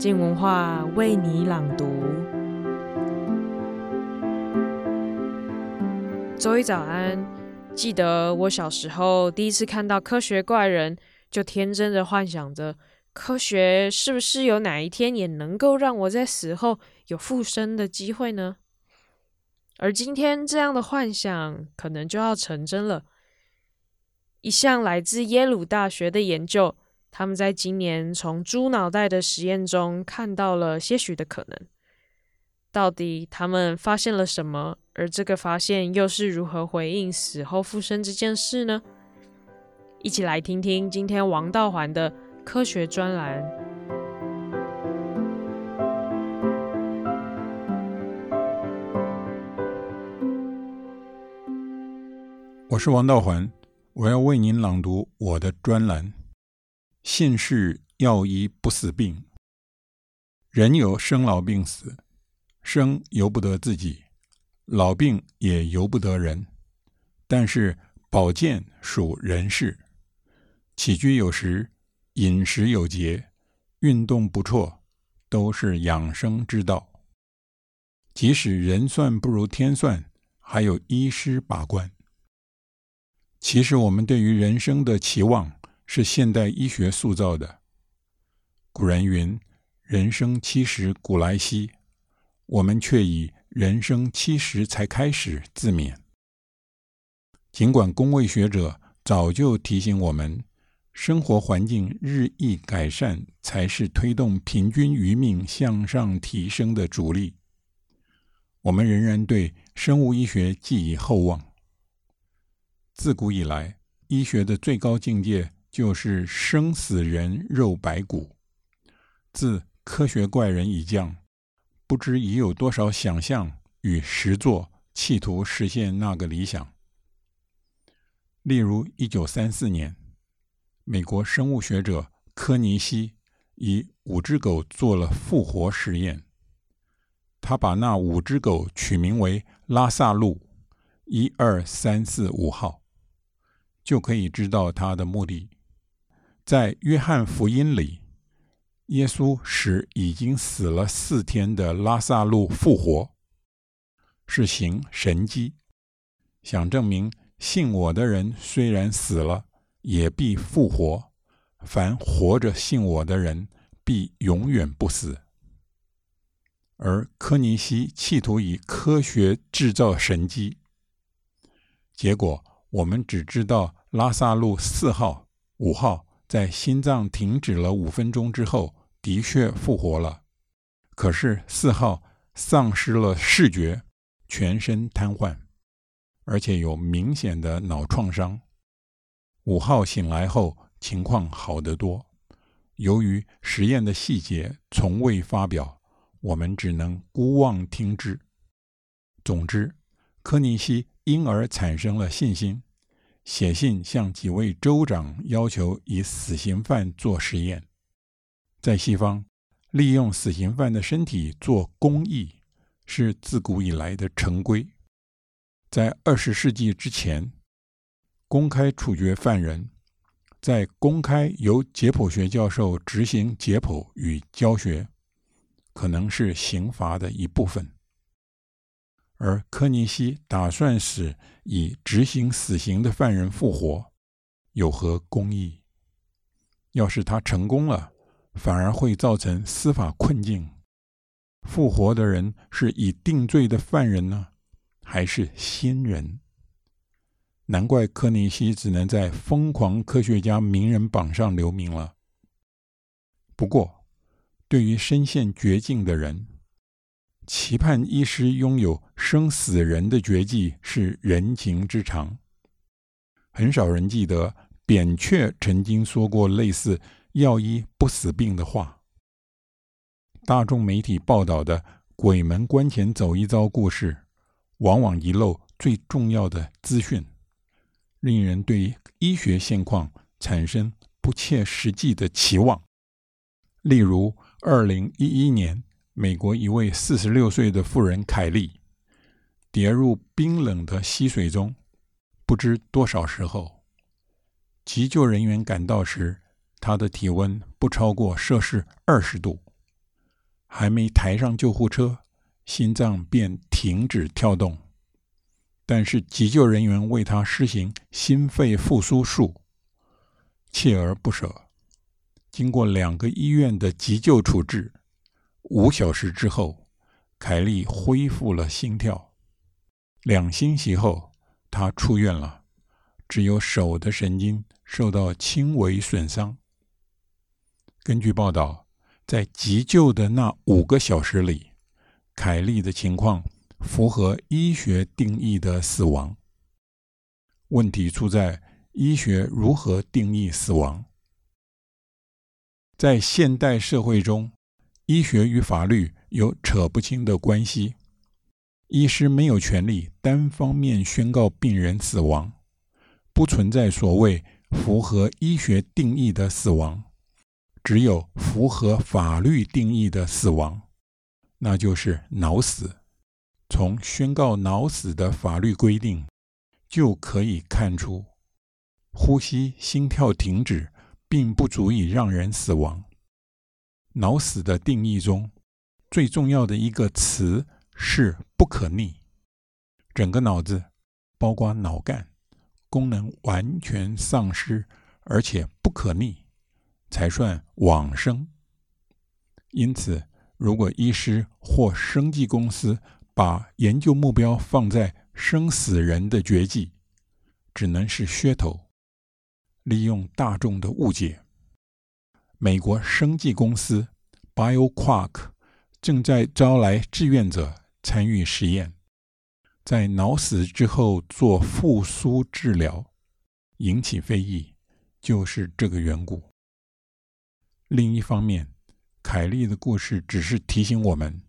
静文化为你朗读。周一早安，记得我小时候第一次看到科学怪人，就天真的幻想着，科学是不是有哪一天也能够让我在死后有复生的机会呢？而今天这样的幻想可能就要成真了。一项来自耶鲁大学的研究。他们在今年从猪脑袋的实验中看到了些许的可能，到底他们发现了什么？而这个发现又是如何回应死后复生这件事呢？一起来听听今天王道环的科学专栏。我是王道环，我要为您朗读我的专栏。信是药医不死病，人有生老病死，生由不得自己，老病也由不得人。但是保健属人事，起居有时，饮食有节，运动不辍，都是养生之道。即使人算不如天算，还有医师把关。其实我们对于人生的期望，是现代医学塑造的。古人云：“人生七十古来稀”，我们却以“人生七十才开始”自勉。尽管公卫学者早就提醒我们，生活环境日益改善才是推动平均余命向上提升的主力，我们仍然对生物医学寄以厚望。自古以来，医学的最高境界。就是生死人肉白骨，自科学怪人以降，不知已有多少想象与实作，企图实现那个理想。例如，一九三四年，美国生物学者柯尼西以五只狗做了复活实验，他把那五只狗取名为拉萨路，一二三四五号，就可以知道他的目的。在约翰福音里，耶稣使已经死了四天的拉萨路复活，是行神迹，想证明信我的人虽然死了，也必复活；凡活着信我的人，必永远不死。而柯尼西企图以科学制造神迹，结果我们只知道拉萨路四号、五号。在心脏停止了五分钟之后，的确复活了。可是四号丧失了视觉，全身瘫痪，而且有明显的脑创伤。五号醒来后情况好得多。由于实验的细节从未发表，我们只能姑妄听之。总之，柯尼西因而产生了信心。写信向几位州长要求以死刑犯做实验。在西方，利用死刑犯的身体做公益是自古以来的成规。在二十世纪之前，公开处决犯人，在公开由解剖学教授执行解剖与教学，可能是刑罚的一部分。而柯尼西打算使已执行死刑的犯人复活，有何公义？要是他成功了，反而会造成司法困境。复活的人是已定罪的犯人呢，还是新人？难怪柯尼西只能在疯狂科学家名人榜上留名了。不过，对于身陷绝境的人，期盼医师拥有生死人的绝技是人情之常。很少人记得扁鹊曾经说过类似“药医不死病”的话。大众媒体报道的鬼门关前走一遭故事，往往遗漏最重要的资讯，令人对医学现况产生不切实际的期望。例如，二零一一年。美国一位四十六岁的妇人凯莉跌入冰冷的溪水中，不知多少时候，急救人员赶到时，她的体温不超过摄氏二十度，还没抬上救护车，心脏便停止跳动。但是急救人员为他施行心肺复苏术，锲而不舍。经过两个医院的急救处置，五小时之后，凯利恢复了心跳。两星期后，他出院了，只有手的神经受到轻微损伤。根据报道，在急救的那五个小时里，凯利的情况。符合医学定义的死亡。问题出在医学如何定义死亡？在现代社会中，医学与法律有扯不清的关系。医师没有权利单方面宣告病人死亡，不存在所谓符合医学定义的死亡，只有符合法律定义的死亡，那就是脑死。从宣告脑死的法律规定就可以看出，呼吸、心跳停止并不足以让人死亡。脑死的定义中最重要的一个词是“不可逆”，整个脑子，包括脑干，功能完全丧失，而且不可逆，才算往生。因此，如果医师或生技公司，把研究目标放在生死人的绝技，只能是噱头，利用大众的误解。美国生技公司 BioQuark 正在招来志愿者参与实验，在脑死之后做复苏治疗，引起非议，就是这个缘故。另一方面，凯利的故事只是提醒我们。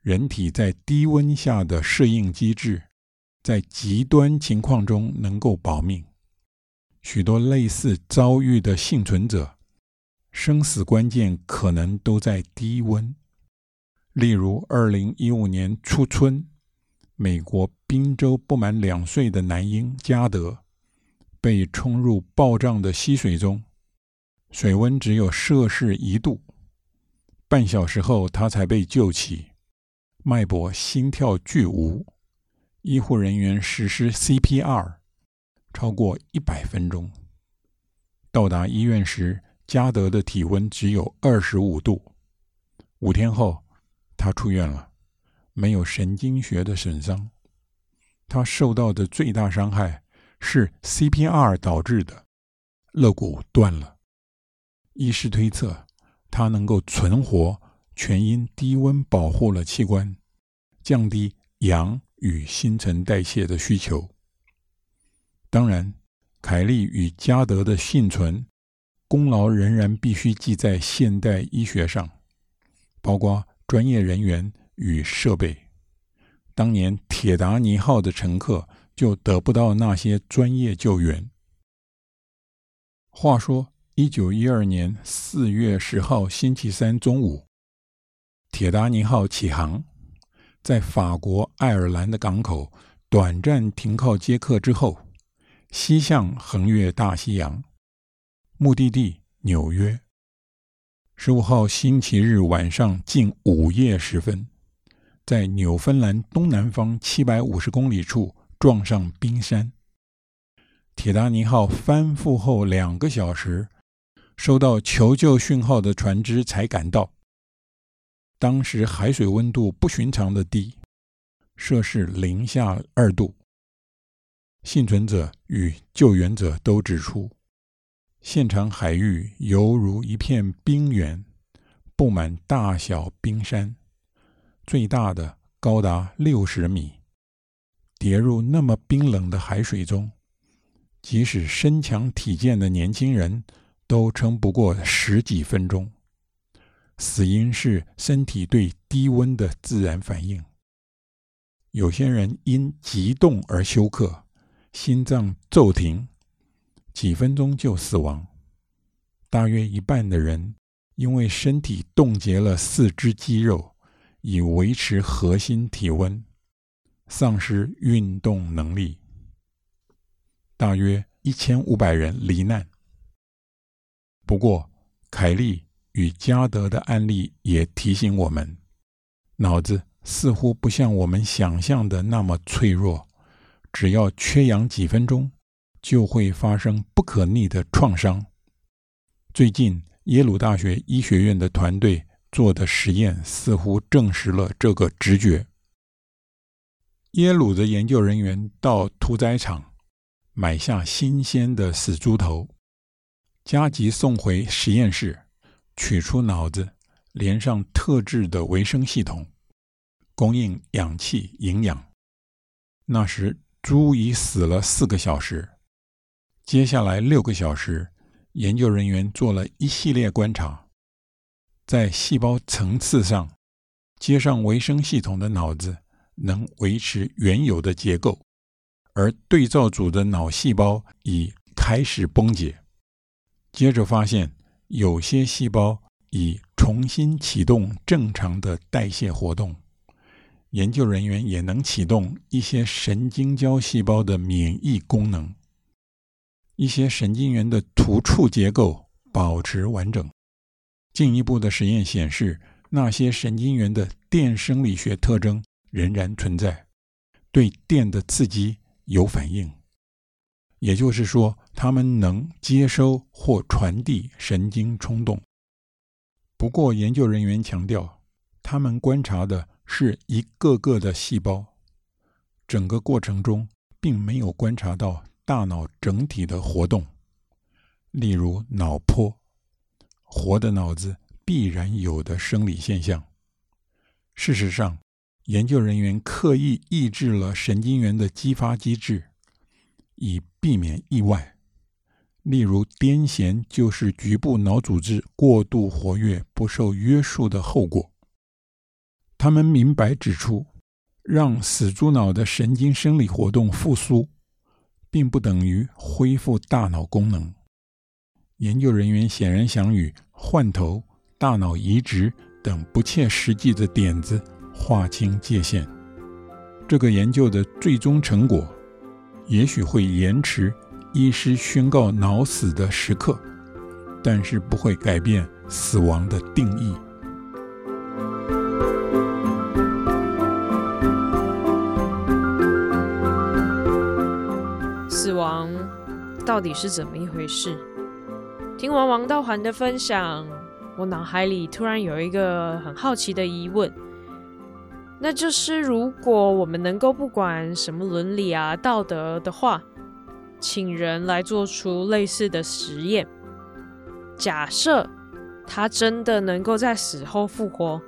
人体在低温下的适应机制，在极端情况中能够保命。许多类似遭遇的幸存者，生死关键可能都在低温。例如，二零一五年初春，美国宾州不满两岁的男婴加德被冲入暴涨的溪水中，水温只有摄氏一度，半小时后他才被救起。脉搏、心跳俱无，医护人员实施 CPR，超过一百分钟。到达医院时，加德的体温只有二十五度。五天后，他出院了，没有神经学的损伤。他受到的最大伤害是 CPR 导致的，肋骨断了。医师推测，他能够存活。全因低温保护了器官，降低氧与新陈代谢的需求。当然，凯利与加德的幸存功劳仍然必须记在现代医学上，包括专业人员与设备。当年铁达尼号的乘客就得不到那些专业救援。话说，一九一二年四月十号星期三中午。铁达尼号启航，在法国爱尔兰的港口短暂停靠接客之后，西向横越大西洋，目的地纽约。十五号星期日晚上近午夜时分，在纽芬兰东南方七百五十公里处撞上冰山。铁达尼号翻覆后两个小时，收到求救讯号的船只才赶到。当时海水温度不寻常的低，摄氏零下二度。幸存者与救援者都指出，现场海域犹如一片冰原，布满大小冰山，最大的高达六十米。跌入那么冰冷的海水中，即使身强体健的年轻人都撑不过十几分钟。死因是身体对低温的自然反应。有些人因急冻而休克，心脏骤停，几分钟就死亡。大约一半的人因为身体冻结了四肢肌肉，以维持核心体温，丧失运动能力。大约一千五百人罹难。不过，凯利。与加德的案例也提醒我们，脑子似乎不像我们想象的那么脆弱，只要缺氧几分钟，就会发生不可逆的创伤。最近，耶鲁大学医学院的团队做的实验似乎证实了这个直觉。耶鲁的研究人员到屠宰场买下新鲜的死猪头，加急送回实验室。取出脑子，连上特制的维生系统，供应氧气营养。那时猪已死了四个小时。接下来六个小时，研究人员做了一系列观察，在细胞层次上，接上维生系统的脑子能维持原有的结构，而对照组的脑细胞已开始崩解。接着发现。有些细胞已重新启动正常的代谢活动，研究人员也能启动一些神经胶细胞的免疫功能。一些神经元的突触结构保持完整。进一步的实验显示，那些神经元的电生理学特征仍然存在，对电的刺激有反应。也就是说，他们能接收或传递神经冲动。不过，研究人员强调，他们观察的是一个个的细胞，整个过程中并没有观察到大脑整体的活动，例如脑波，活的脑子必然有的生理现象。事实上，研究人员刻意抑制了神经元的激发机制。以避免意外，例如癫痫就是局部脑组织过度活跃、不受约束的后果。他们明白指出，让死猪脑的神经生理活动复苏，并不等于恢复大脑功能。研究人员显然想与换头、大脑移植等不切实际的点子划清界限。这个研究的最终成果。也许会延迟医师宣告脑死的时刻，但是不会改变死亡的定义。到底是怎么一回事？听完王道环的分享，我脑海里突然有一个很好奇的疑问。那就是，如果我们能够不管什么伦理啊、道德的话，请人来做出类似的实验，假设他真的能够在死后复活，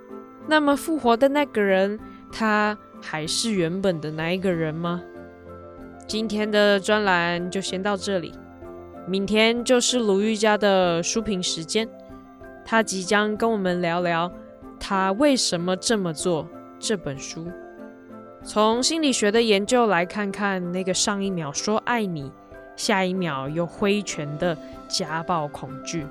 那么复活的那个人，他还是原本的那一个人吗？今天的专栏就先到这里，明天就是鲁豫家的书评时间，他即将跟我们聊聊他为什么这么做。这本书从心理学的研究来看看那个上一秒说爱你，下一秒又挥拳的家暴恐惧。